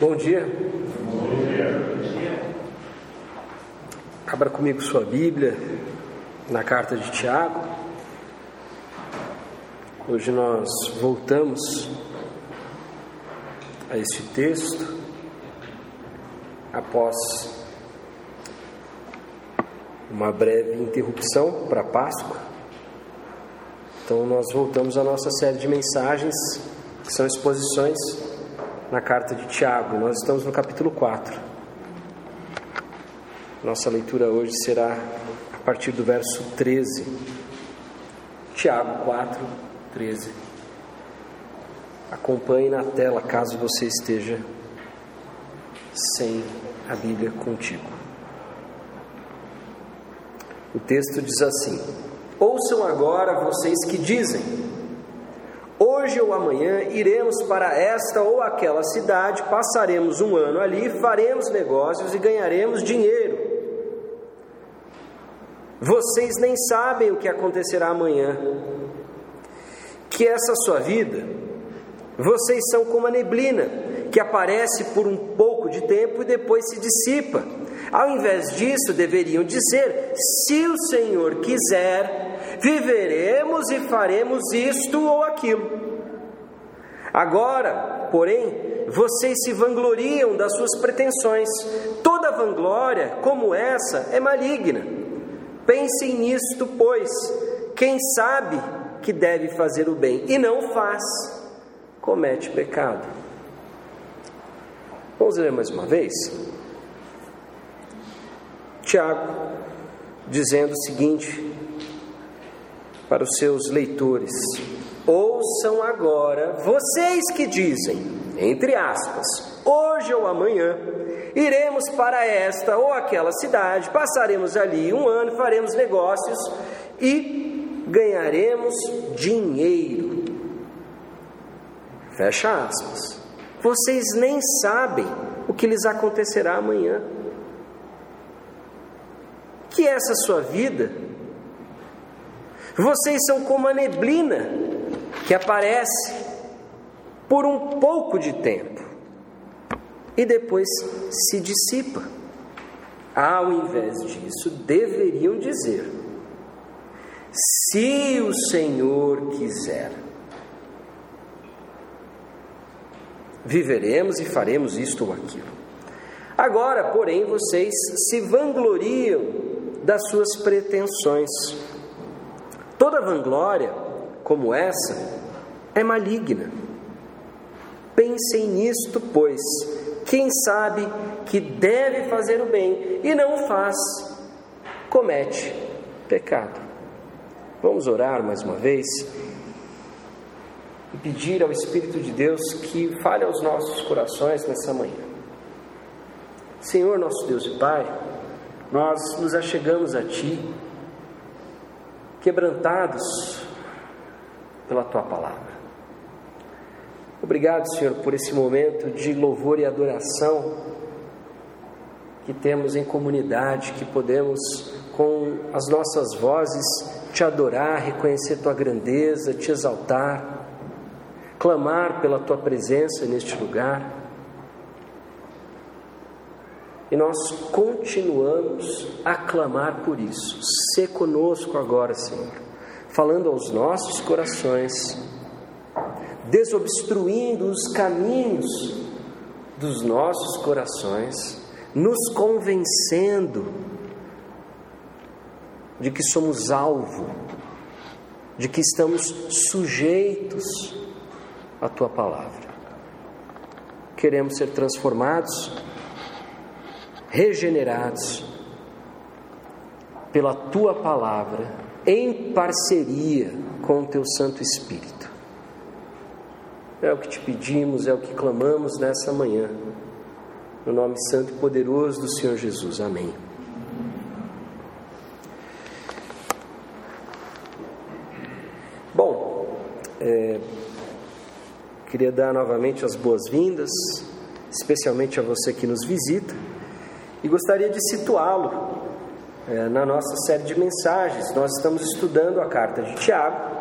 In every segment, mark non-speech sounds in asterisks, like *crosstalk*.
Bom dia. Bom dia. Abra comigo sua Bíblia na carta de Tiago. Hoje nós voltamos a este texto após uma breve interrupção para Páscoa. Então nós voltamos à nossa série de mensagens, que são exposições na carta de Tiago. Nós estamos no capítulo 4. Nossa leitura hoje será a partir do verso 13. Tiago 4, 13. Acompanhe na tela caso você esteja sem a Bíblia contigo. O texto diz assim: Ouçam agora vocês que dizem: Hoje ou amanhã iremos para esta ou aquela cidade, passaremos um ano ali, faremos negócios e ganharemos dinheiro. Vocês nem sabem o que acontecerá amanhã. Que essa sua vida, vocês são como a neblina, que aparece por um pouco de tempo e depois se dissipa. Ao invés disso, deveriam dizer: se o Senhor quiser, viveremos e faremos isto ou aquilo. Agora, porém, vocês se vangloriam das suas pretensões. Toda vanglória como essa é maligna. Pensem nisto, pois, quem sabe que deve fazer o bem e não faz, comete pecado. Vamos ler mais uma vez? Tiago, dizendo o seguinte para os seus leitores: Ouçam agora, vocês que dizem, entre aspas, hoje ou amanhã, iremos para esta ou aquela cidade, passaremos ali um ano, faremos negócios e ganharemos dinheiro. Fecha aspas. Vocês nem sabem o que lhes acontecerá amanhã que é essa sua vida? Vocês são como a neblina que aparece por um pouco de tempo e depois se dissipa. Ao invés disso, deveriam dizer: se o Senhor quiser, viveremos e faremos isto ou aquilo. Agora, porém, vocês se vangloriam das suas pretensões. Toda vanglória como essa é maligna. Pensem nisto, pois, quem sabe que deve fazer o bem e não faz, comete pecado. Vamos orar mais uma vez e pedir ao Espírito de Deus que fale aos nossos corações nessa manhã. Senhor, nosso Deus e Pai, nós nos achegamos a Ti, quebrantados pela Tua palavra. Obrigado, Senhor, por esse momento de louvor e adoração que temos em comunidade, que podemos, com as nossas vozes, te adorar, reconhecer Tua grandeza, te exaltar, clamar pela Tua presença neste lugar. E nós continuamos a clamar por isso. Se conosco agora, Senhor, falando aos nossos corações, desobstruindo os caminhos dos nossos corações, nos convencendo de que somos alvo, de que estamos sujeitos à tua palavra. Queremos ser transformados regenerados pela tua palavra, em parceria com o teu Santo Espírito. É o que te pedimos, é o que clamamos nessa manhã, no nome santo e poderoso do Senhor Jesus. Amém. Bom, é, queria dar novamente as boas-vindas, especialmente a você que nos visita e gostaria de situá-lo é, na nossa série de mensagens. Nós estamos estudando a carta de Tiago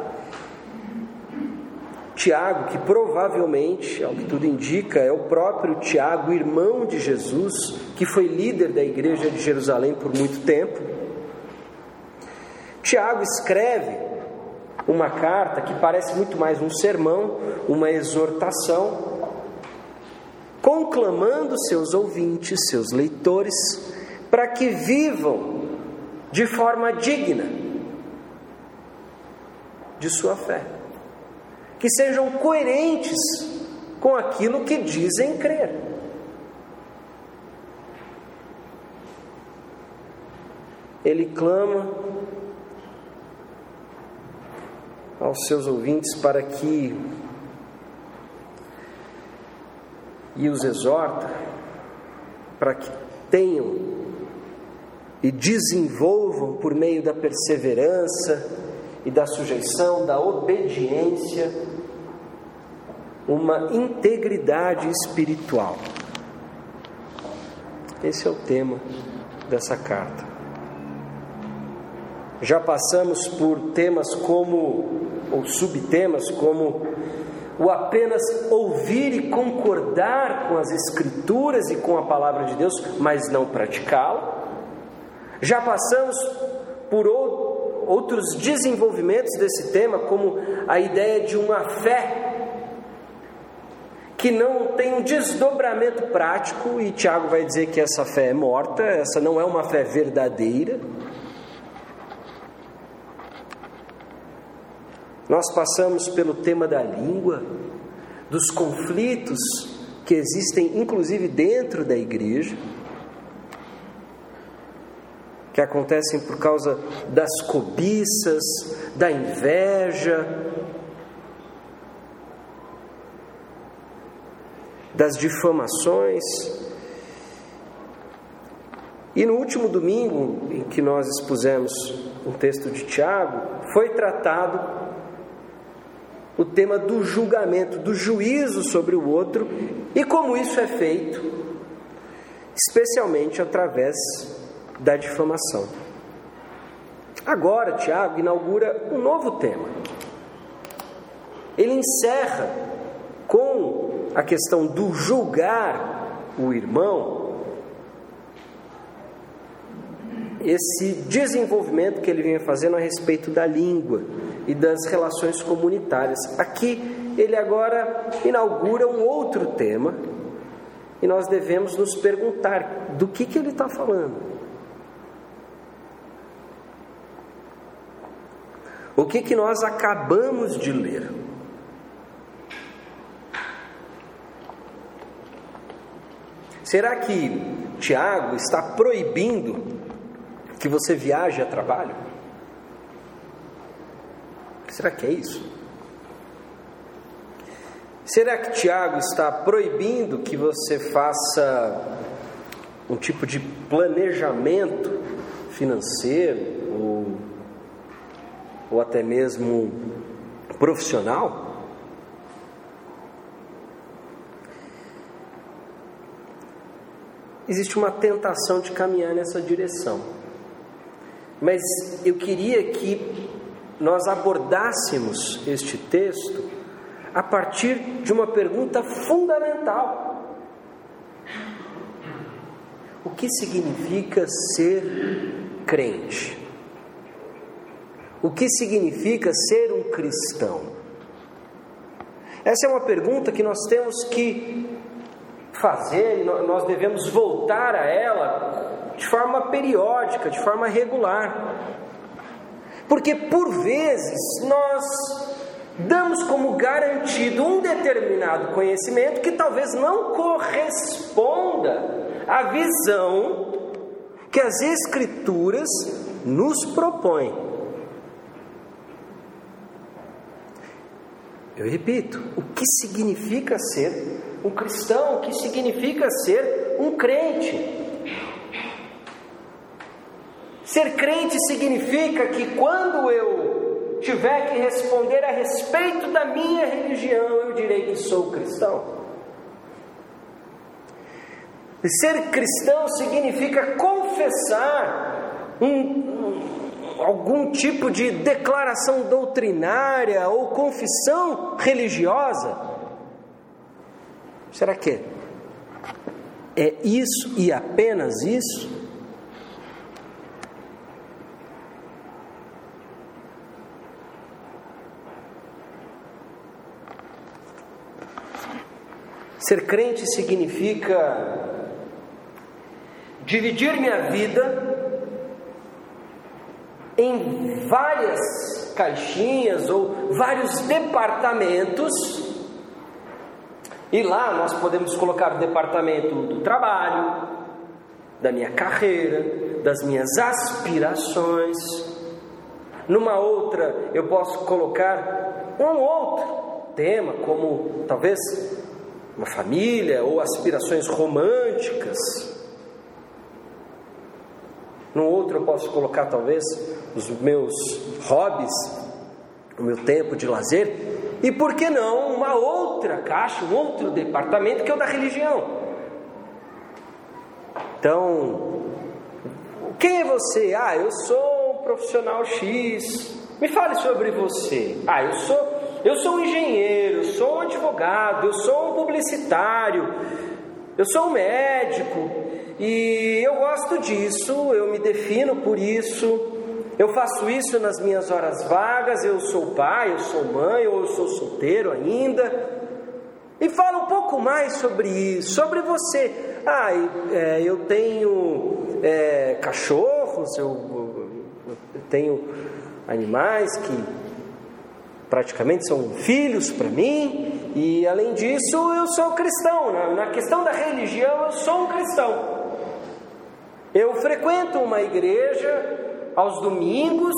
Tiago, que provavelmente, ao que tudo indica, é o próprio Tiago, irmão de Jesus, que foi líder da igreja de Jerusalém por muito tempo. Tiago escreve uma carta que parece muito mais um sermão, uma exortação, conclamando seus ouvintes, seus leitores, para que vivam de forma digna de sua fé, que sejam coerentes com aquilo que dizem crer. Ele clama aos seus ouvintes para que e os exorta para que tenham e desenvolvam por meio da perseverança e da sujeição, da obediência, uma integridade espiritual. Esse é o tema dessa carta. Já passamos por temas como, ou subtemas como, o apenas ouvir e concordar com as Escrituras e com a palavra de Deus, mas não praticá-la. Já passamos por outros desenvolvimentos desse tema, como a ideia de uma fé que não tem um desdobramento prático, e Tiago vai dizer que essa fé é morta, essa não é uma fé verdadeira. Nós passamos pelo tema da língua, dos conflitos que existem, inclusive dentro da igreja que acontecem por causa das cobiças, da inveja, das difamações. E no último domingo em que nós expusemos um texto de Tiago, foi tratado o tema do julgamento, do juízo sobre o outro e como isso é feito, especialmente através da difamação. Agora, Tiago inaugura um novo tema. Ele encerra com a questão do julgar o irmão, esse desenvolvimento que ele vinha fazendo a respeito da língua e das relações comunitárias. Aqui ele agora inaugura um outro tema e nós devemos nos perguntar do que, que ele está falando. O que, que nós acabamos de ler? Será que Tiago está proibindo que você viaje a trabalho? Será que é isso? Será que Tiago está proibindo que você faça um tipo de planejamento financeiro ou ou até mesmo profissional? Existe uma tentação de caminhar nessa direção. Mas eu queria que nós abordássemos este texto a partir de uma pergunta fundamental: O que significa ser crente? O que significa ser um cristão? Essa é uma pergunta que nós temos que fazer, nós devemos voltar a ela de forma periódica, de forma regular. Porque por vezes nós damos como garantido um determinado conhecimento que talvez não corresponda à visão que as Escrituras nos propõem. Eu repito, o que significa ser um cristão? O que significa ser um crente? Ser crente significa que quando eu tiver que responder a respeito da minha religião, eu direi que sou cristão. Ser cristão significa confessar um, algum tipo de declaração doutrinária ou confissão religiosa? Será que é isso e apenas isso? Ser crente significa dividir minha vida em várias caixinhas ou vários departamentos. E lá nós podemos colocar o departamento do trabalho, da minha carreira, das minhas aspirações. Numa outra eu posso colocar um outro tema, como talvez uma família ou aspirações românticas. No outro eu posso colocar talvez os meus hobbies, o meu tempo de lazer, e por que não uma outra caixa, um outro departamento que é o da religião. Então, quem é você? Ah, eu sou um profissional X. Me fale sobre você. Ah, eu sou eu sou um engenheiro, eu sou um advogado, eu sou um publicitário, eu sou um médico e eu gosto disso, eu me defino por isso. Eu faço isso nas minhas horas vagas, eu sou pai, eu sou mãe, ou eu sou solteiro ainda. E fala um pouco mais sobre isso, sobre você. Ah, é, eu tenho é, cachorros, eu, eu tenho animais que praticamente são filhos para mim, e além disso eu sou cristão, na, na questão da religião eu sou um cristão. Eu frequento uma igreja aos domingos,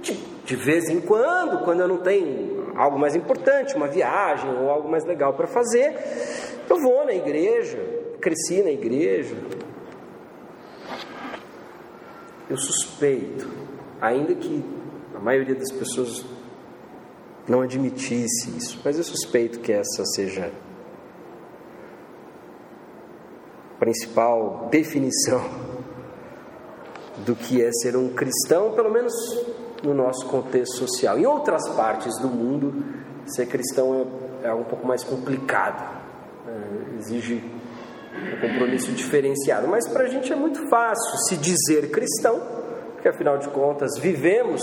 de, de vez em quando, quando eu não tenho algo mais importante, uma viagem ou algo mais legal para fazer, eu vou na igreja, cresci na igreja. Eu suspeito, ainda que a maioria das pessoas não admitisse isso, mas eu suspeito que essa seja a principal definição do que é ser um cristão, pelo menos no nosso contexto social. Em outras partes do mundo, ser cristão é, é um pouco mais complicado, é, exige um compromisso diferenciado, mas para a gente é muito fácil se dizer cristão, porque afinal de contas vivemos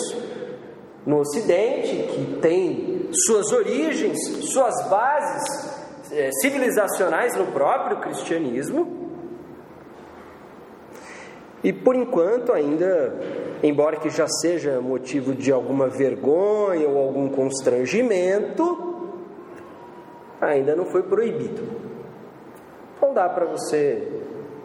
no Ocidente, que tem suas origens, suas bases é, civilizacionais no próprio cristianismo. E por enquanto, ainda, embora que já seja motivo de alguma vergonha ou algum constrangimento, ainda não foi proibido. Não dá para você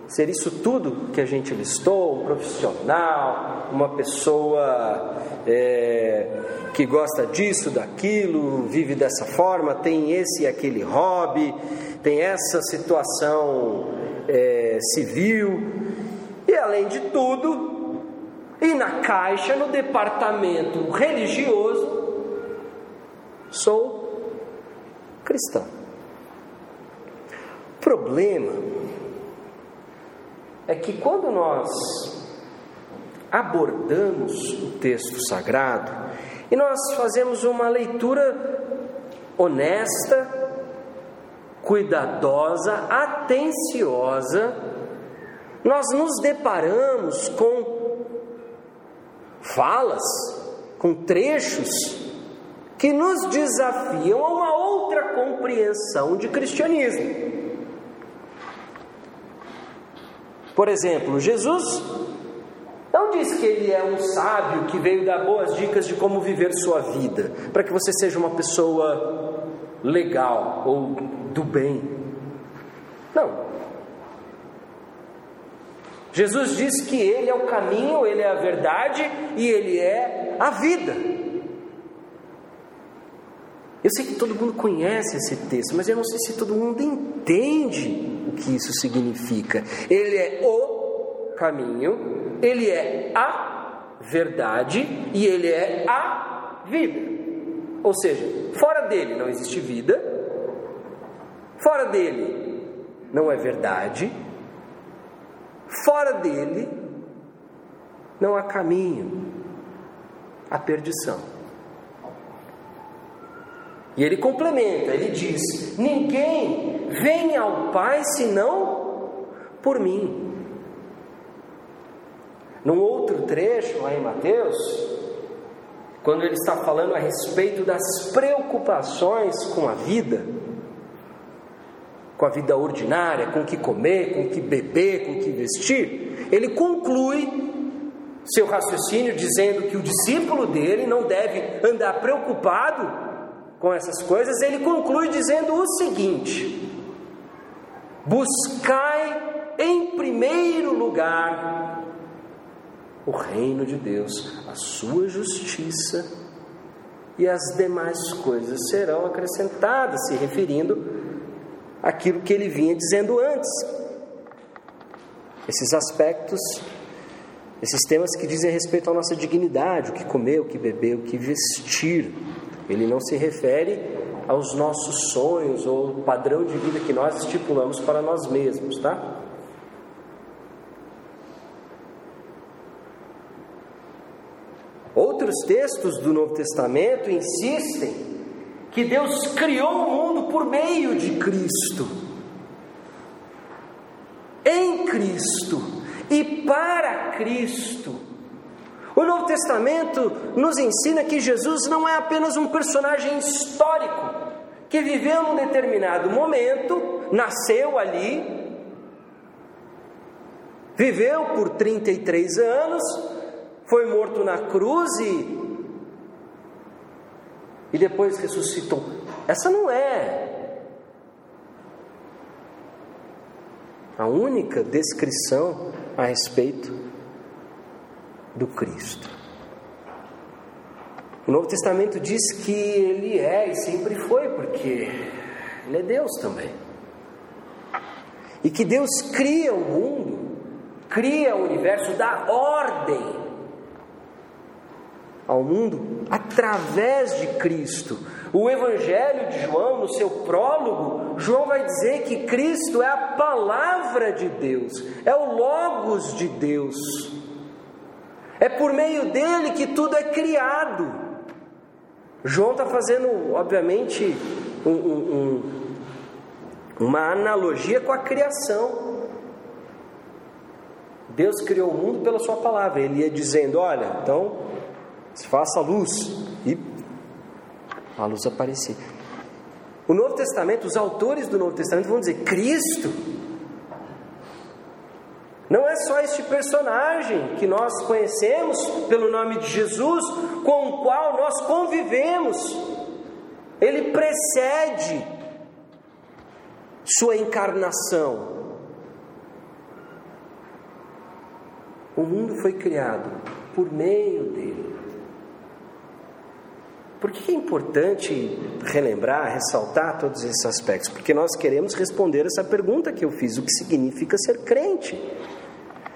ser isso tudo que a gente listou, um profissional, uma pessoa é, que gosta disso, daquilo, vive dessa forma, tem esse e aquele hobby, tem essa situação é, civil, e além de tudo, e na caixa, no departamento religioso, sou cristão. O problema é que quando nós abordamos o texto sagrado e nós fazemos uma leitura honesta, cuidadosa, atenciosa, nós nos deparamos com falas, com trechos que nos desafiam a uma outra compreensão de cristianismo. Por exemplo, Jesus não diz que ele é um sábio que veio dar boas dicas de como viver sua vida, para que você seja uma pessoa legal ou do bem. Não. Jesus diz que ele é o caminho, ele é a verdade e ele é a vida. Eu sei que todo mundo conhece esse texto, mas eu não sei se todo mundo entende que isso significa. Ele é o caminho, ele é a verdade e ele é a vida. Ou seja, fora dele não existe vida, fora dele não é verdade, fora dele não há caminho, a perdição. E ele complementa, ele diz: Ninguém vem ao Pai senão por mim. Num outro trecho, lá em Mateus, quando ele está falando a respeito das preocupações com a vida, com a vida ordinária, com o que comer, com o que beber, com o que vestir, ele conclui seu raciocínio dizendo que o discípulo dele não deve andar preocupado com essas coisas. Ele conclui dizendo o seguinte: buscai em primeiro lugar o reino de Deus, a sua justiça, e as demais coisas serão acrescentadas, se referindo àquilo que ele vinha dizendo antes. Esses aspectos, esses temas que dizem respeito à nossa dignidade, o que comer, o que beber, o que vestir. Ele não se refere aos nossos sonhos ou padrão de vida que nós estipulamos para nós mesmos, tá? Outros textos do Novo Testamento insistem que Deus criou o mundo por meio de Cristo. Em Cristo e para Cristo. O Novo Testamento nos ensina que Jesus não é apenas um personagem histórico que viveu num determinado momento, nasceu ali, viveu por 33 anos, foi morto na cruz e, e depois ressuscitou. Essa não é a única descrição a respeito do Cristo. O Novo Testamento diz que ele é e sempre foi, porque ele é Deus também. E que Deus cria o mundo, cria o universo, dá ordem ao mundo através de Cristo. O Evangelho de João, no seu prólogo, João vai dizer que Cristo é a palavra de Deus, é o Logos de Deus. É por meio dele que tudo é criado. João está fazendo, obviamente, um, um, um, uma analogia com a criação. Deus criou o mundo pela sua palavra. Ele ia dizendo: Olha, então se faça luz. E a luz aparecia. O Novo Testamento, os autores do Novo Testamento vão dizer: Cristo não é só este personagem que nós conhecemos pelo nome de Jesus, com o qual nós convivemos. Ele precede sua encarnação. O mundo foi criado por meio dele. Por que é importante relembrar, ressaltar todos esses aspectos? Porque nós queremos responder essa pergunta que eu fiz: o que significa ser crente?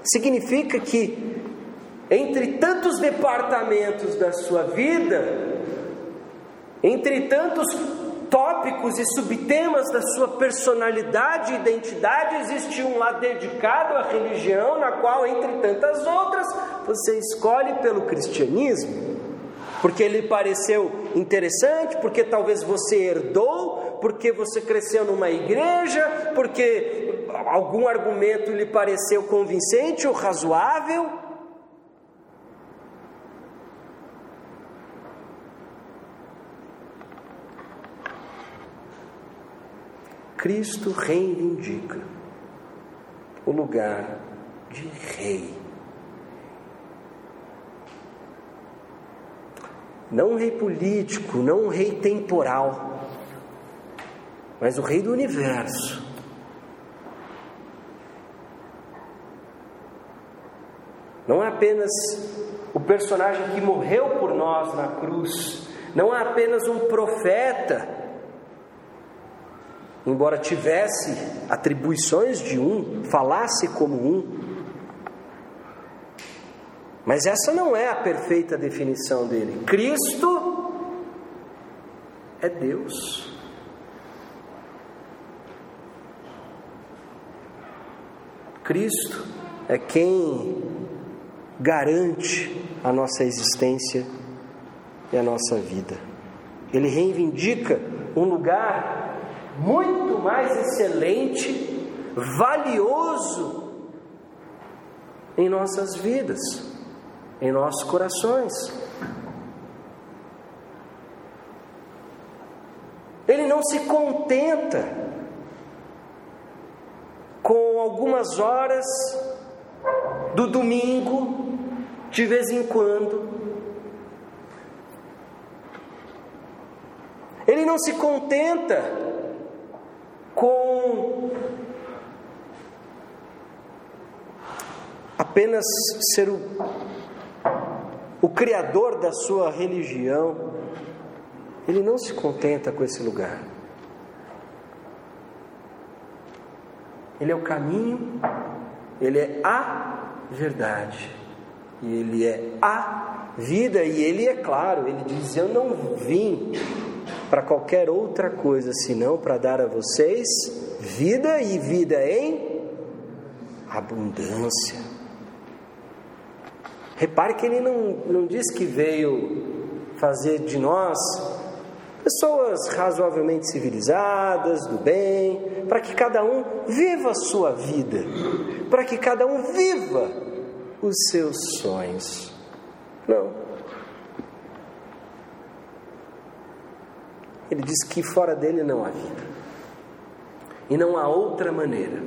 Significa que, entre tantos departamentos da sua vida, entre tantos tópicos e subtemas da sua personalidade e identidade, existe um lá dedicado à religião, na qual, entre tantas outras, você escolhe pelo cristianismo, porque ele pareceu interessante, porque talvez você herdou, porque você cresceu numa igreja, porque algum argumento lhe pareceu convincente ou razoável? Cristo reivindica o lugar de rei. Não um rei político, não um rei temporal, mas o rei do universo. Não é apenas o personagem que morreu por nós na cruz, não é apenas um profeta, embora tivesse atribuições de um, falasse como um. Mas essa não é a perfeita definição dele. Cristo é Deus. Cristo é quem garante a nossa existência e a nossa vida. Ele reivindica um lugar muito mais excelente, valioso em nossas vidas, em nossos corações. Ele não se contenta com algumas horas do domingo, de vez em quando. Ele não se contenta com apenas ser o, o criador da sua religião. Ele não se contenta com esse lugar. Ele é o caminho, ele é a verdade, e ele é a vida, e ele é claro, ele diz: Eu não vim para qualquer outra coisa senão para dar a vocês vida e vida em abundância. Repare que ele não, não diz que veio fazer de nós pessoas razoavelmente civilizadas, do bem, para que cada um viva a sua vida, para que cada um viva os seus sonhos. Não. Ele diz que fora dele não há vida. E não há outra maneira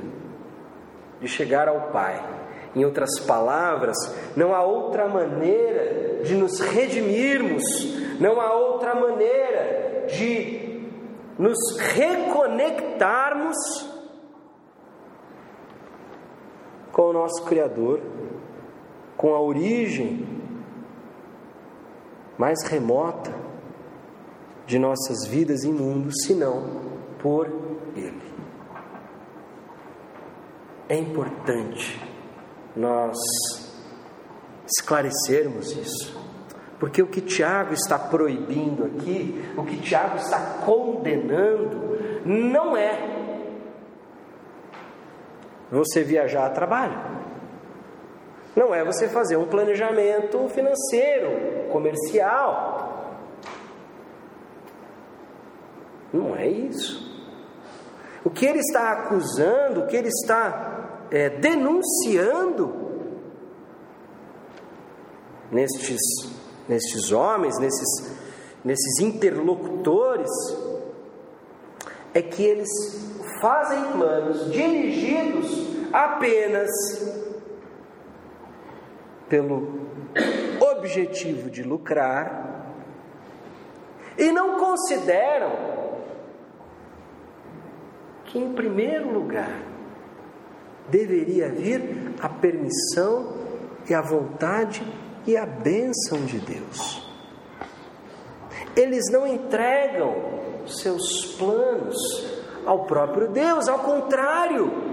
de chegar ao Pai. Em outras palavras, não há outra maneira de nos redimirmos, não há outra maneira de nos reconectarmos com o nosso Criador, com a origem mais remota de nossas vidas e mundo, senão por Ele. É importante nós esclarecermos isso. Porque o que Tiago está proibindo aqui, o que Tiago está condenando, não é você viajar a trabalho. Não é você fazer um planejamento financeiro, comercial. Não é isso. O que ele está acusando, o que ele está é, denunciando nestes nestes homens, nesses, nesses interlocutores, é que eles fazem planos dirigidos apenas pelo objetivo de lucrar e não consideram que, em primeiro lugar, deveria vir a permissão e a vontade e a bênção de Deus. Eles não entregam seus planos ao próprio Deus, ao contrário.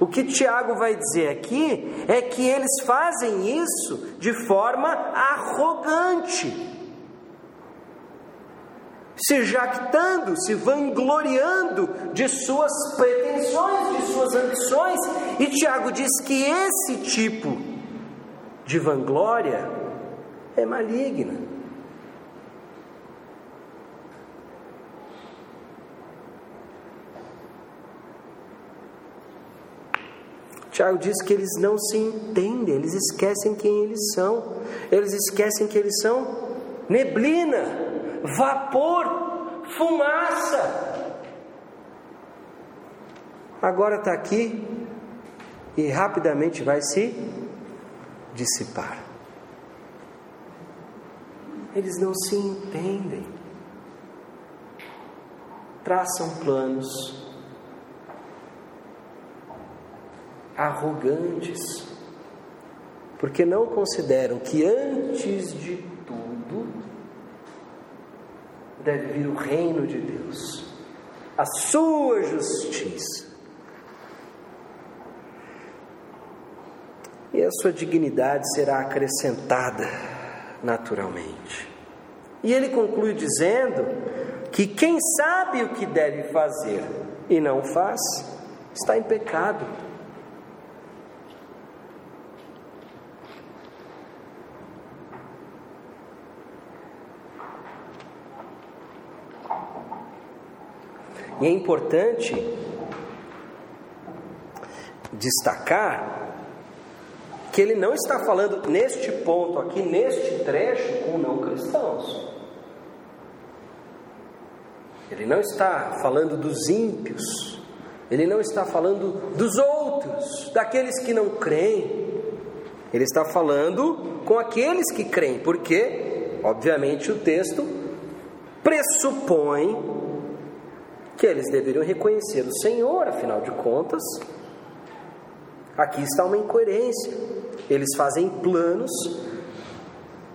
O que Tiago vai dizer aqui é que eles fazem isso de forma arrogante, se jactando, se vangloriando de suas pretensões, de suas ambições, e Tiago diz que esse tipo de vanglória é maligna. Tiago diz que eles não se entendem, eles esquecem quem eles são, eles esquecem que eles são neblina, vapor, fumaça. Agora está aqui e rapidamente vai se dissipar. Eles não se entendem, traçam planos arrogantes, porque não consideram que antes de tudo deve vir o reino de Deus, a sua justiça e a sua dignidade será acrescentada naturalmente. E ele conclui dizendo que quem sabe o que deve fazer e não faz, está em pecado. E é importante destacar que ele não está falando neste ponto aqui, neste trecho, com não cristãos. Ele não está falando dos ímpios, ele não está falando dos outros, daqueles que não creem. Ele está falando com aqueles que creem, porque, obviamente, o texto pressupõe que eles deveriam reconhecer o Senhor, afinal de contas, aqui está uma incoerência. Eles fazem planos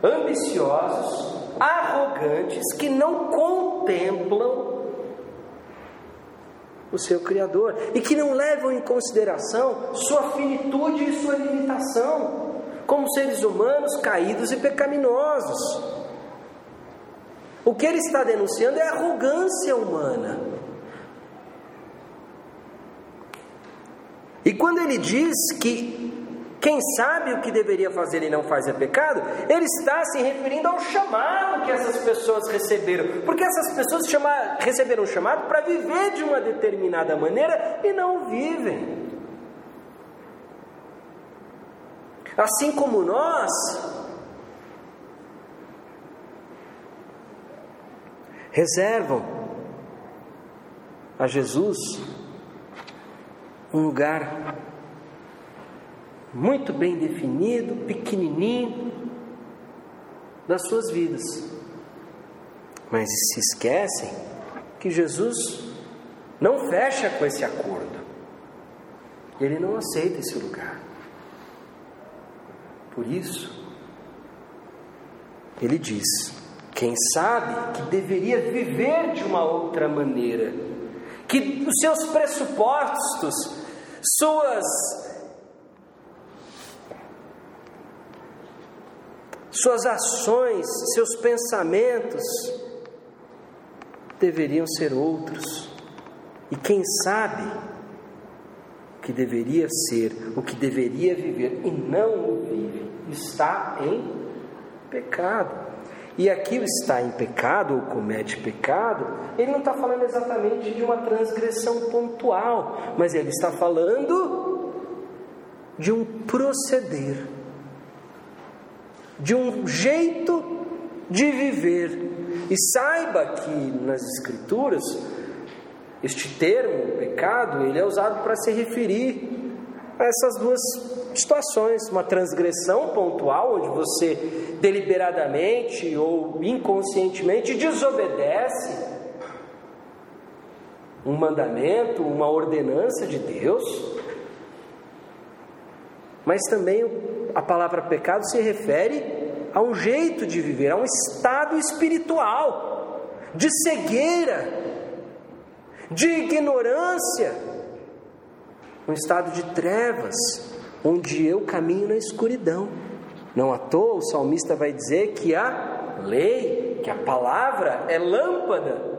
ambiciosos, arrogantes, que não contemplam o seu Criador e que não levam em consideração sua finitude e sua limitação, como seres humanos caídos e pecaminosos. O que ele está denunciando é a arrogância humana. E quando ele diz que quem sabe o que deveria fazer e não faz é pecado, ele está se referindo ao chamado que essas pessoas receberam, porque essas pessoas chama, receberam o chamado para viver de uma determinada maneira e não vivem. Assim como nós, reservam a Jesus um lugar muito bem definido, pequenininho, das suas vidas. Mas se esquecem que Jesus não fecha com esse acordo. Ele não aceita esse lugar. Por isso, ele diz: quem sabe que deveria viver de uma outra maneira, que os seus pressupostos, suas suas ações, seus pensamentos deveriam ser outros. E quem sabe o que deveria ser, o que deveria viver e não o vive, está em pecado. E aquilo está em pecado ou comete pecado, ele não está falando exatamente de uma transgressão pontual, mas ele está falando de um proceder de um jeito de viver. E saiba que nas Escrituras, este termo, pecado, ele é usado para se referir a essas duas situações: uma transgressão pontual, onde você deliberadamente ou inconscientemente desobedece um mandamento, uma ordenança de Deus, mas também a palavra pecado se refere a um jeito de viver, a um estado espiritual, de cegueira, de ignorância, um estado de trevas, onde eu caminho na escuridão. Não à toa o salmista vai dizer que a lei, que a palavra é lâmpada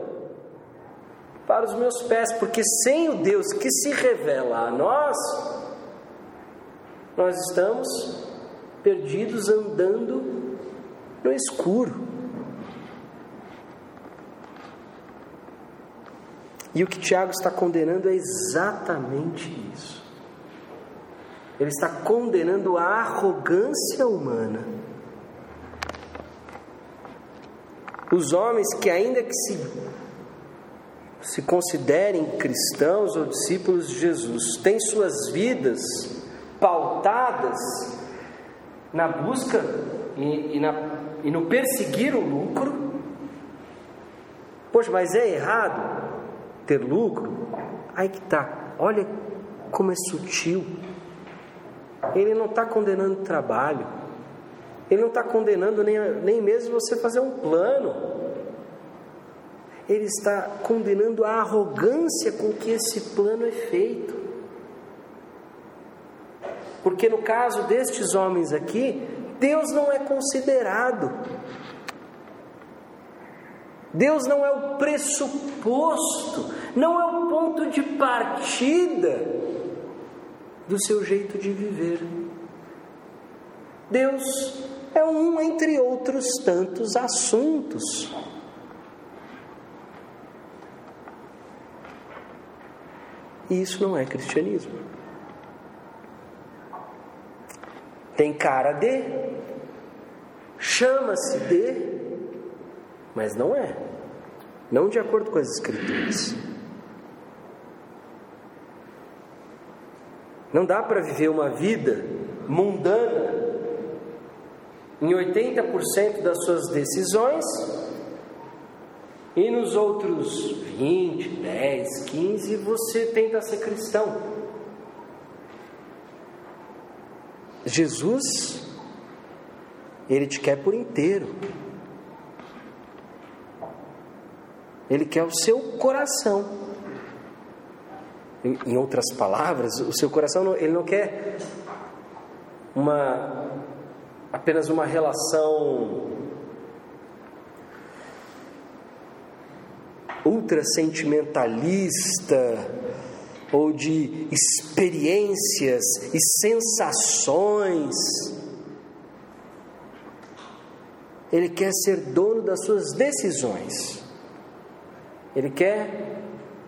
para os meus pés, porque sem o Deus que se revela a nós, nós estamos perdidos andando no escuro. E o que Tiago está condenando é exatamente isso. Ele está condenando a arrogância humana. Os homens que, ainda que se, se considerem cristãos ou discípulos de Jesus, têm suas vidas pautadas na busca e, e, na, e no perseguir o lucro. Poxa, mas é errado ter lucro? Aí que tá. Olha como é sutil. Ele não está condenando trabalho. Ele não está condenando nem, nem mesmo você fazer um plano. Ele está condenando a arrogância com que esse plano é feito. Porque no caso destes homens aqui, Deus não é considerado. Deus não é o pressuposto, não é o ponto de partida do seu jeito de viver. Deus é um entre outros tantos assuntos. E isso não é cristianismo. Tem cara de, chama-se de, mas não é. Não de acordo com as Escrituras. Não dá para viver uma vida mundana em 80% das suas decisões e nos outros 20, 10, 15 você tenta ser cristão. Jesus, Ele te quer por inteiro. Ele quer o seu coração. Em outras palavras, o seu coração ele não quer uma apenas uma relação ultra sentimentalista ou de experiências e sensações. Ele quer ser dono das suas decisões. Ele quer,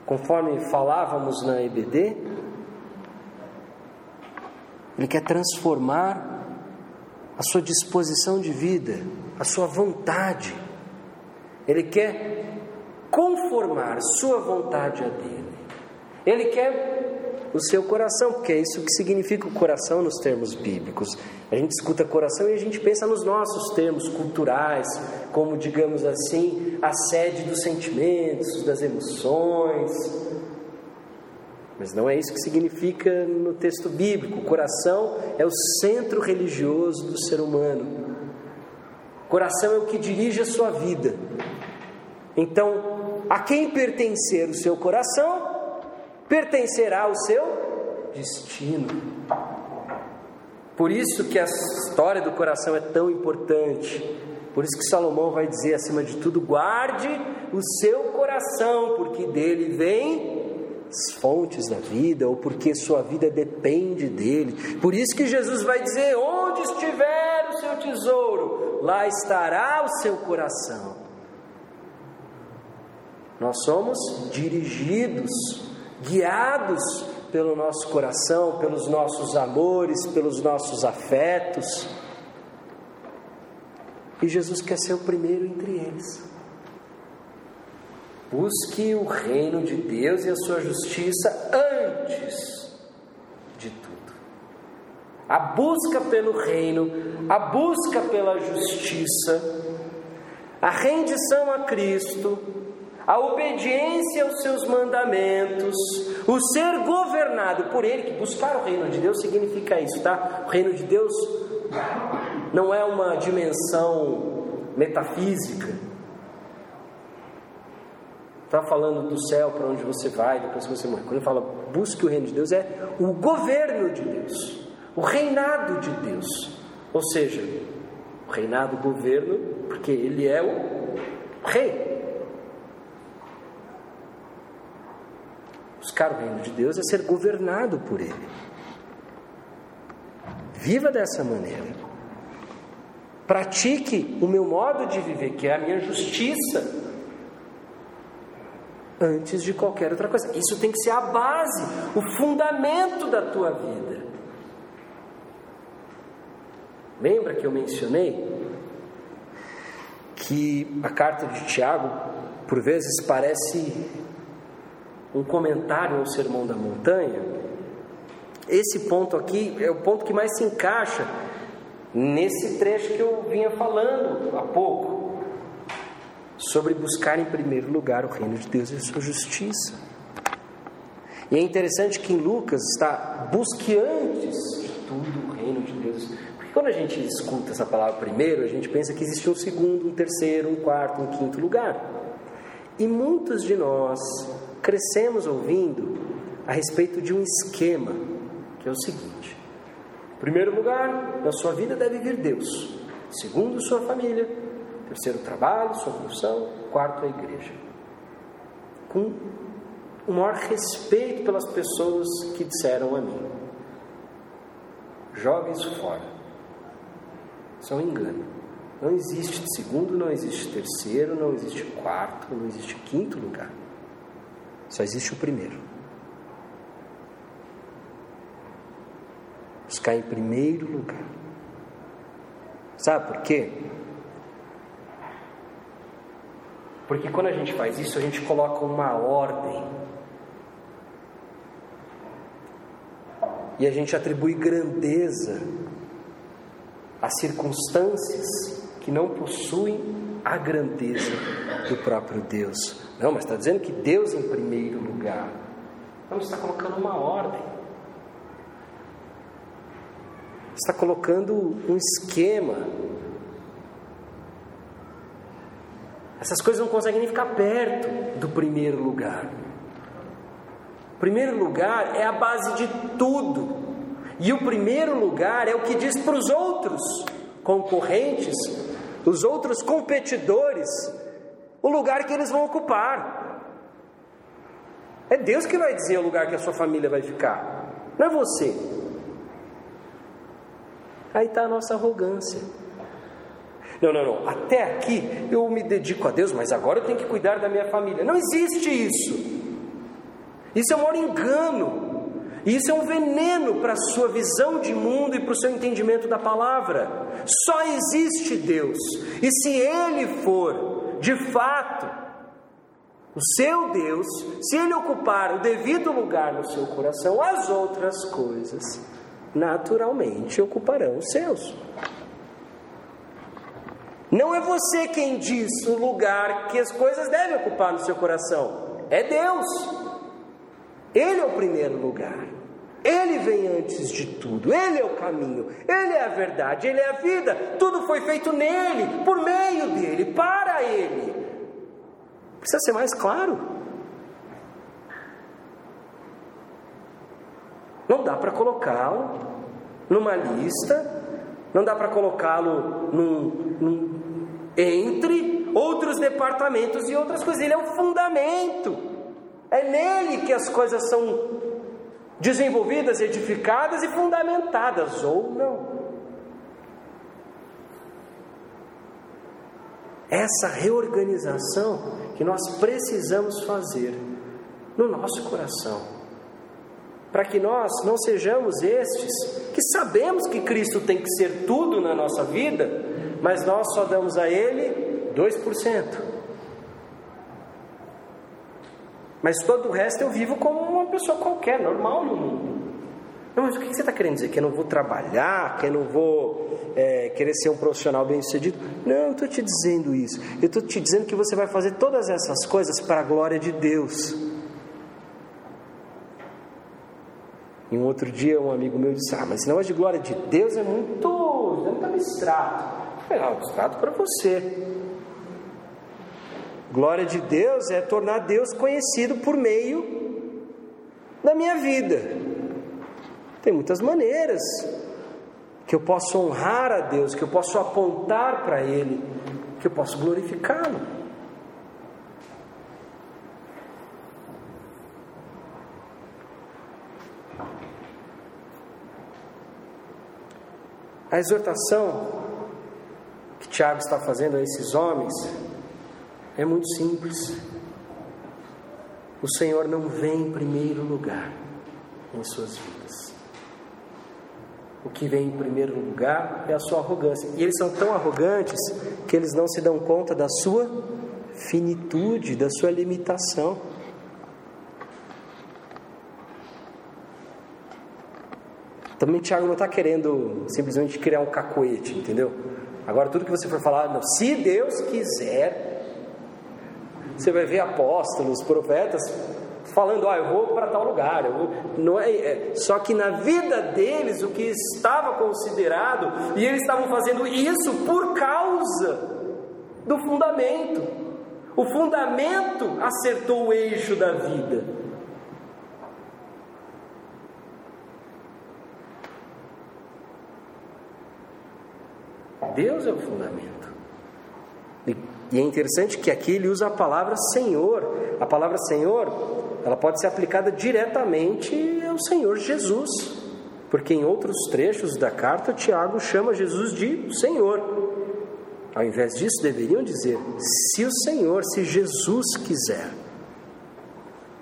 conforme falávamos na EBD, ele quer transformar a sua disposição de vida, a sua vontade. Ele quer conformar sua vontade a dele. Ele quer o seu coração, porque é isso que significa o coração nos termos bíblicos. A gente escuta coração e a gente pensa nos nossos termos culturais, como, digamos assim, a sede dos sentimentos, das emoções. Mas não é isso que significa no texto bíblico. O coração é o centro religioso do ser humano. O coração é o que dirige a sua vida. Então, a quem pertencer o seu coração, pertencerá ao seu destino. Por isso que a história do coração é tão importante. Por isso que Salomão vai dizer acima de tudo: guarde o seu coração, porque dele vem as fontes da vida, ou porque sua vida depende dele. Por isso que Jesus vai dizer: onde estiver o seu tesouro, lá estará o seu coração. Nós somos dirigidos guiados pelo nosso coração, pelos nossos amores, pelos nossos afetos. E Jesus quer ser o primeiro entre eles. Busque o reino de Deus e a sua justiça antes de tudo. A busca pelo reino, a busca pela justiça, a rendição a Cristo, a obediência aos seus mandamentos, o ser governado por Ele, que buscar o reino de Deus significa isso, tá? O reino de Deus não é uma dimensão metafísica. Está falando do céu para onde você vai depois que você morre. Quando fala busque o reino de Deus, é o governo de Deus, o reinado de Deus. Ou seja, o reinado, o governo, porque Ele é o rei. Buscar o reino de Deus é ser governado por Ele. Viva dessa maneira. Pratique o meu modo de viver, que é a minha justiça, antes de qualquer outra coisa. Isso tem que ser a base, o fundamento da tua vida. Lembra que eu mencionei que a carta de Tiago, por vezes, parece um comentário ao Sermão da Montanha, esse ponto aqui é o ponto que mais se encaixa nesse trecho que eu vinha falando há pouco, sobre buscar em primeiro lugar o reino de Deus e a sua justiça. E é interessante que em Lucas está busque antes de tudo o reino de Deus. Porque quando a gente escuta essa palavra primeiro, a gente pensa que existe um segundo, um terceiro, um quarto, um quinto lugar. E muitos de nós crescemos ouvindo a respeito de um esquema, que é o seguinte: em primeiro lugar, na sua vida deve vir Deus, segundo, sua família, terceiro, trabalho, sua função, quarto, a igreja. Com o maior respeito pelas pessoas que disseram a mim: joga isso fora. Isso é um engano. Não existe segundo, não existe terceiro, não existe quarto, não existe quinto lugar. Só existe o primeiro. Buscar em primeiro lugar. Sabe por quê? Porque quando a gente faz isso, a gente coloca uma ordem. E a gente atribui grandeza a circunstâncias que não possuem a grandeza do próprio Deus. Não, mas está dizendo que Deus em primeiro lugar. Não, está colocando uma ordem. Está colocando um esquema. Essas coisas não conseguem nem ficar perto do primeiro lugar. O primeiro lugar é a base de tudo. E o primeiro lugar é o que diz para os outros concorrentes, os outros competidores, o lugar que eles vão ocupar. É Deus que vai dizer o lugar que a sua família vai ficar, não é você. Aí está a nossa arrogância. Não, não, não. Até aqui eu me dedico a Deus, mas agora eu tenho que cuidar da minha família. Não existe isso. Isso é um engano. Isso é um veneno para a sua visão de mundo e para o seu entendimento da palavra. Só existe Deus. E se Ele for, de fato, o seu Deus, se Ele ocupar o devido lugar no seu coração, as outras coisas naturalmente ocuparão os seus. Não é você quem diz o lugar que as coisas devem ocupar no seu coração, é Deus. Ele é o primeiro lugar. Ele vem antes de tudo. Ele é o caminho. Ele é a verdade. Ele é a vida. Tudo foi feito nele, por meio dele, para ele. Precisa ser mais claro. Não dá para colocá-lo numa lista, não dá para colocá-lo num, num, entre outros departamentos e outras coisas. Ele é o fundamento. É nele que as coisas são desenvolvidas, edificadas e fundamentadas, ou não. Essa reorganização que nós precisamos fazer no nosso coração, para que nós não sejamos estes que sabemos que Cristo tem que ser tudo na nossa vida, mas nós só damos a Ele 2%. Mas todo o resto eu vivo como uma pessoa qualquer, normal no mundo. Não, mas o que você está querendo dizer? Que eu não vou trabalhar, que eu não vou é, querer ser um profissional bem sucedido? Não, eu estou te dizendo isso. Eu estou te dizendo que você vai fazer todas essas coisas para a glória de Deus. E um outro dia um amigo meu disse: Ah, mas esse negócio de glória de Deus é muito, é muito abstrato. Eu falei, ah, abstrato para você. Glória de Deus é tornar Deus conhecido por meio da minha vida. Tem muitas maneiras que eu posso honrar a Deus, que eu posso apontar para Ele, que eu posso glorificá-lo. A exortação que Tiago está fazendo a esses homens é muito simples. O Senhor não vem em primeiro lugar em suas vidas. O que vem em primeiro lugar é a sua arrogância. E eles são tão arrogantes que eles não se dão conta da sua finitude, da sua limitação. Também Tiago não está querendo simplesmente criar um cacoete, entendeu? Agora tudo que você for falar, não, se Deus quiser, você vai ver apóstolos, profetas falando, ah, eu vou para tal lugar. Eu. Não é, é, só que na vida deles o que estava considerado e eles estavam fazendo isso por causa do fundamento. O fundamento acertou o eixo da vida. Deus é o fundamento. E é interessante que aqui ele usa a palavra Senhor. A palavra Senhor, ela pode ser aplicada diretamente ao Senhor Jesus. Porque em outros trechos da carta, Tiago chama Jesus de Senhor. Ao invés disso, deveriam dizer: se o Senhor, se Jesus quiser,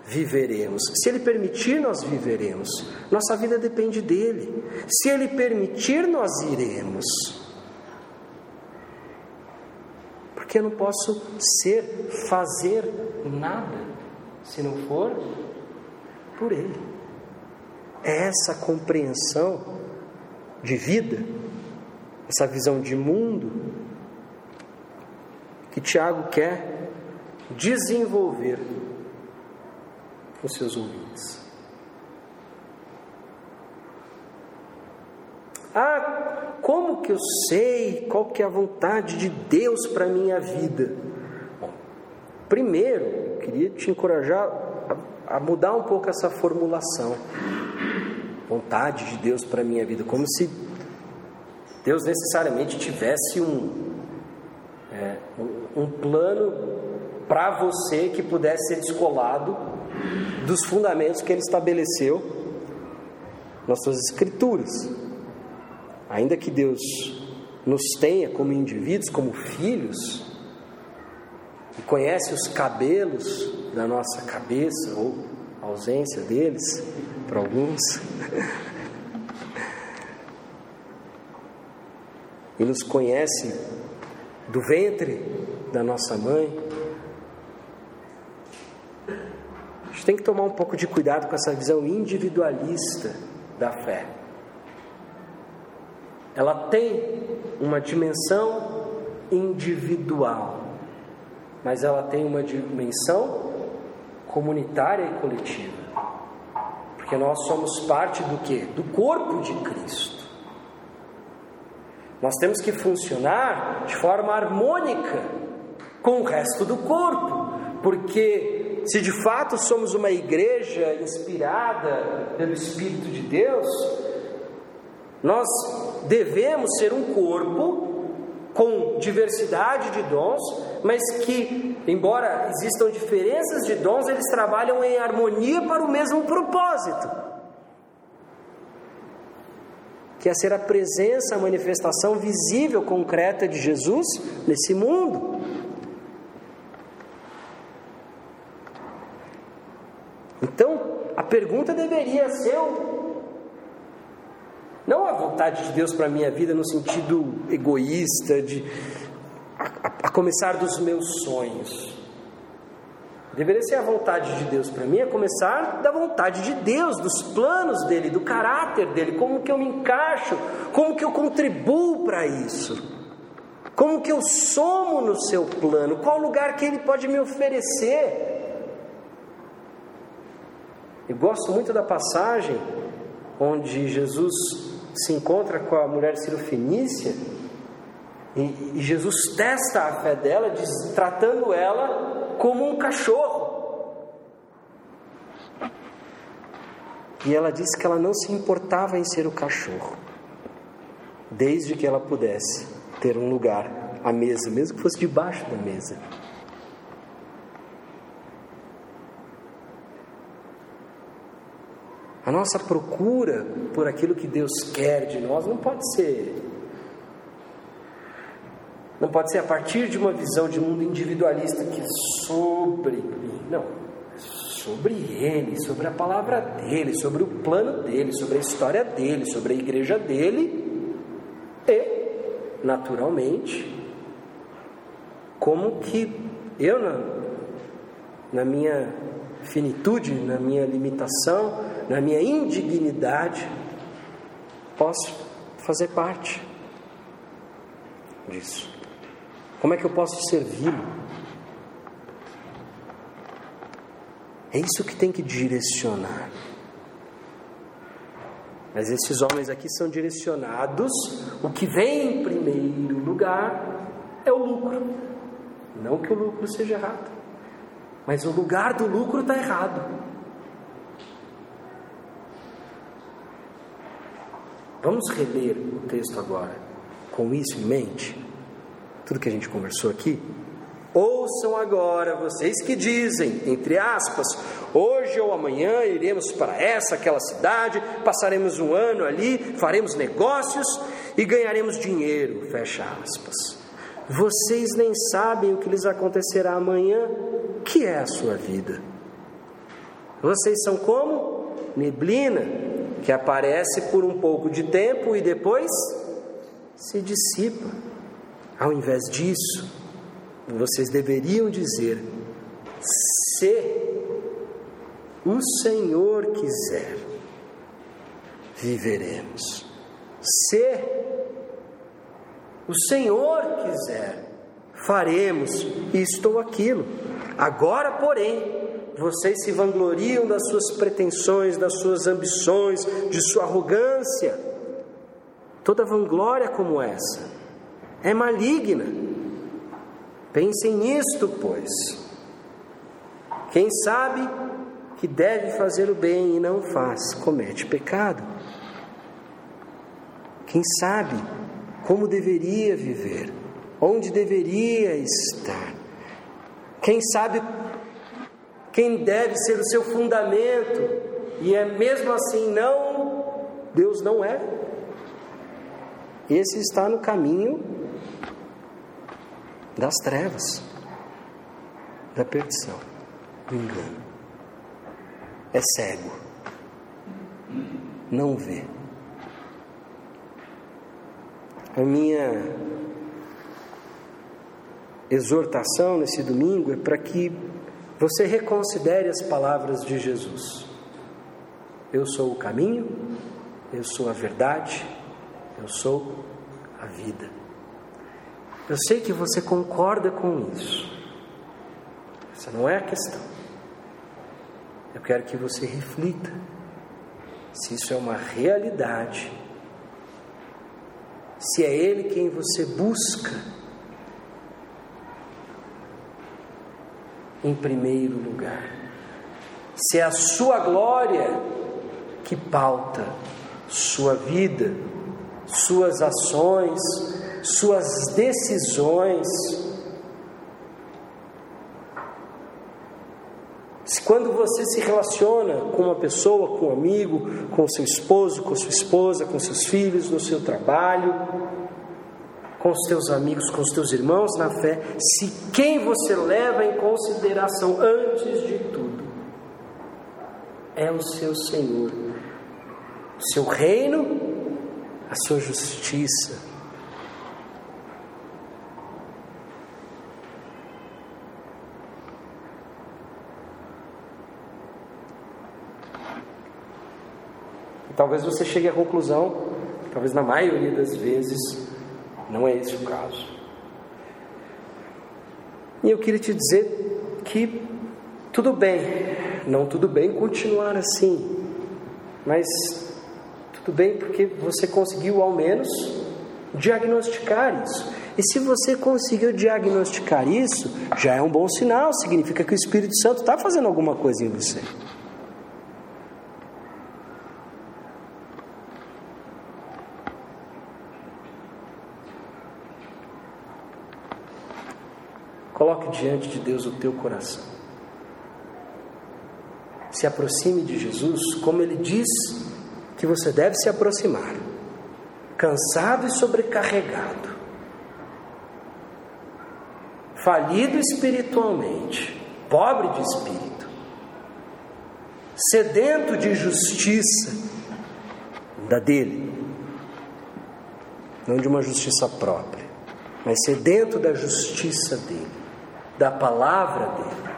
viveremos. Se Ele permitir, nós viveremos. Nossa vida depende dele. Se Ele permitir, nós iremos. Porque eu não posso ser, fazer nada se não for por Ele. É essa compreensão de vida, essa visão de mundo que Tiago quer desenvolver com seus ouvintes. Ah, como que eu sei qual que é a vontade de Deus para a minha vida? Bom, primeiro, eu queria te encorajar a, a mudar um pouco essa formulação. Vontade de Deus para a minha vida, como se Deus necessariamente tivesse um, é, um, um plano para você que pudesse ser descolado dos fundamentos que ele estabeleceu nas suas escrituras. Ainda que Deus nos tenha como indivíduos, como filhos, e conhece os cabelos da nossa cabeça, ou a ausência deles, para alguns, *laughs* e nos conhece do ventre da nossa mãe, gente tem que tomar um pouco de cuidado com essa visão individualista da fé. Ela tem uma dimensão individual, mas ela tem uma dimensão comunitária e coletiva. Porque nós somos parte do que? Do corpo de Cristo. Nós temos que funcionar de forma harmônica com o resto do corpo, porque se de fato somos uma igreja inspirada pelo Espírito de Deus, nós devemos ser um corpo com diversidade de dons, mas que, embora existam diferenças de dons, eles trabalham em harmonia para o mesmo propósito que é ser a presença, a manifestação visível, concreta de Jesus nesse mundo. Então, a pergunta deveria ser não a vontade de Deus para a minha vida no sentido egoísta, de a, a começar dos meus sonhos. Deveria ser a vontade de Deus para mim, a começar da vontade de Deus, dos planos dele, do caráter dele, como que eu me encaixo, como que eu contribuo para isso. Como que eu somo no seu plano? Qual lugar que ele pode me oferecer? Eu gosto muito da passagem onde Jesus se encontra com a mulher cirofenícia e, e Jesus testa a fé dela, diz, tratando ela como um cachorro. E ela disse que ela não se importava em ser o cachorro, desde que ela pudesse ter um lugar à mesa, mesmo que fosse debaixo da mesa. A nossa procura por aquilo que Deus quer de nós não pode ser não pode ser a partir de uma visão de mundo individualista que é sobre mim, não, sobre ele, sobre a palavra dele, sobre o plano dele, sobre a história dele, sobre a igreja dele e, naturalmente, como que eu na, na minha finitude, na minha limitação, na minha indignidade, posso fazer parte disso. Como é que eu posso servi-lo? É isso que tem que direcionar. Mas esses homens aqui são direcionados, o que vem em primeiro lugar é o lucro. Não que o lucro seja errado, mas o lugar do lucro está errado. Vamos reler o texto agora, com isso em mente, tudo que a gente conversou aqui. Ouçam agora vocês que dizem, entre aspas, hoje ou amanhã iremos para essa, aquela cidade, passaremos um ano ali, faremos negócios e ganharemos dinheiro, fecha aspas. Vocês nem sabem o que lhes acontecerá amanhã, que é a sua vida. Vocês são como neblina que aparece por um pouco de tempo e depois se dissipa. Ao invés disso, vocês deveriam dizer: se o Senhor quiser, viveremos. Se o Senhor quiser, faremos isto ou aquilo. Agora, porém, vocês se vangloriam das suas pretensões, das suas ambições, de sua arrogância. Toda vanglória como essa é maligna. Pensem nisto, pois. Quem sabe que deve fazer o bem e não faz, comete pecado. Quem sabe como deveria viver, onde deveria estar. Quem sabe quem deve ser o seu fundamento, e é mesmo assim não, Deus não é. Esse está no caminho das trevas, da perdição, do engano. É cego, não vê. A minha exortação nesse domingo é para que você reconsidere as palavras de Jesus. Eu sou o caminho, eu sou a verdade, eu sou a vida. Eu sei que você concorda com isso. Essa não é a questão. Eu quero que você reflita se isso é uma realidade, se é Ele quem você busca em primeiro lugar. Se é a sua glória que pauta sua vida, suas ações, suas decisões. Se quando você se relaciona com uma pessoa, com um amigo, com seu esposo, com sua esposa, com seus filhos, no seu trabalho, com os teus amigos, com os teus irmãos na fé, se quem você leva em consideração antes de tudo é o seu Senhor, seu reino, a sua justiça. Talvez você chegue à conclusão, talvez na maioria das vezes, não é esse o caso. E eu queria te dizer que tudo bem, não tudo bem continuar assim, mas tudo bem porque você conseguiu ao menos diagnosticar isso. E se você conseguiu diagnosticar isso, já é um bom sinal, significa que o Espírito Santo está fazendo alguma coisa em você. Coloque diante de Deus o teu coração. Se aproxime de Jesus como ele diz que você deve se aproximar, cansado e sobrecarregado, falido espiritualmente, pobre de espírito, sedento de justiça da dele, não de uma justiça própria, mas sedento da justiça dele da palavra dele.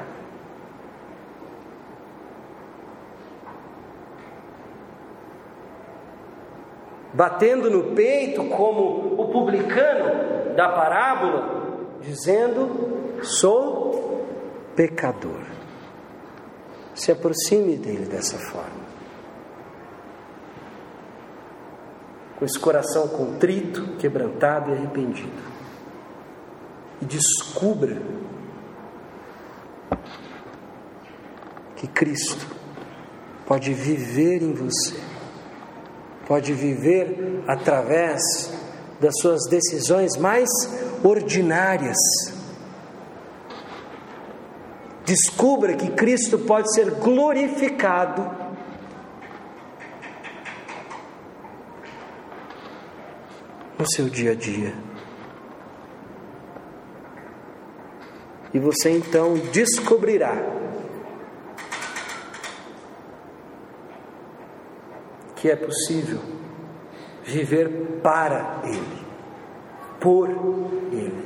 Batendo no peito, como o publicano da parábola, dizendo: Sou pecador. Se aproxime dele dessa forma. Com esse coração contrito, quebrantado e arrependido. E descubra que Cristo pode viver em você, pode viver através das suas decisões mais ordinárias. Descubra que Cristo pode ser glorificado no seu dia a dia. E você então descobrirá que é possível viver para Ele, por Ele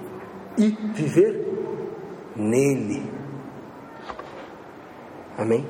e viver nele. Amém?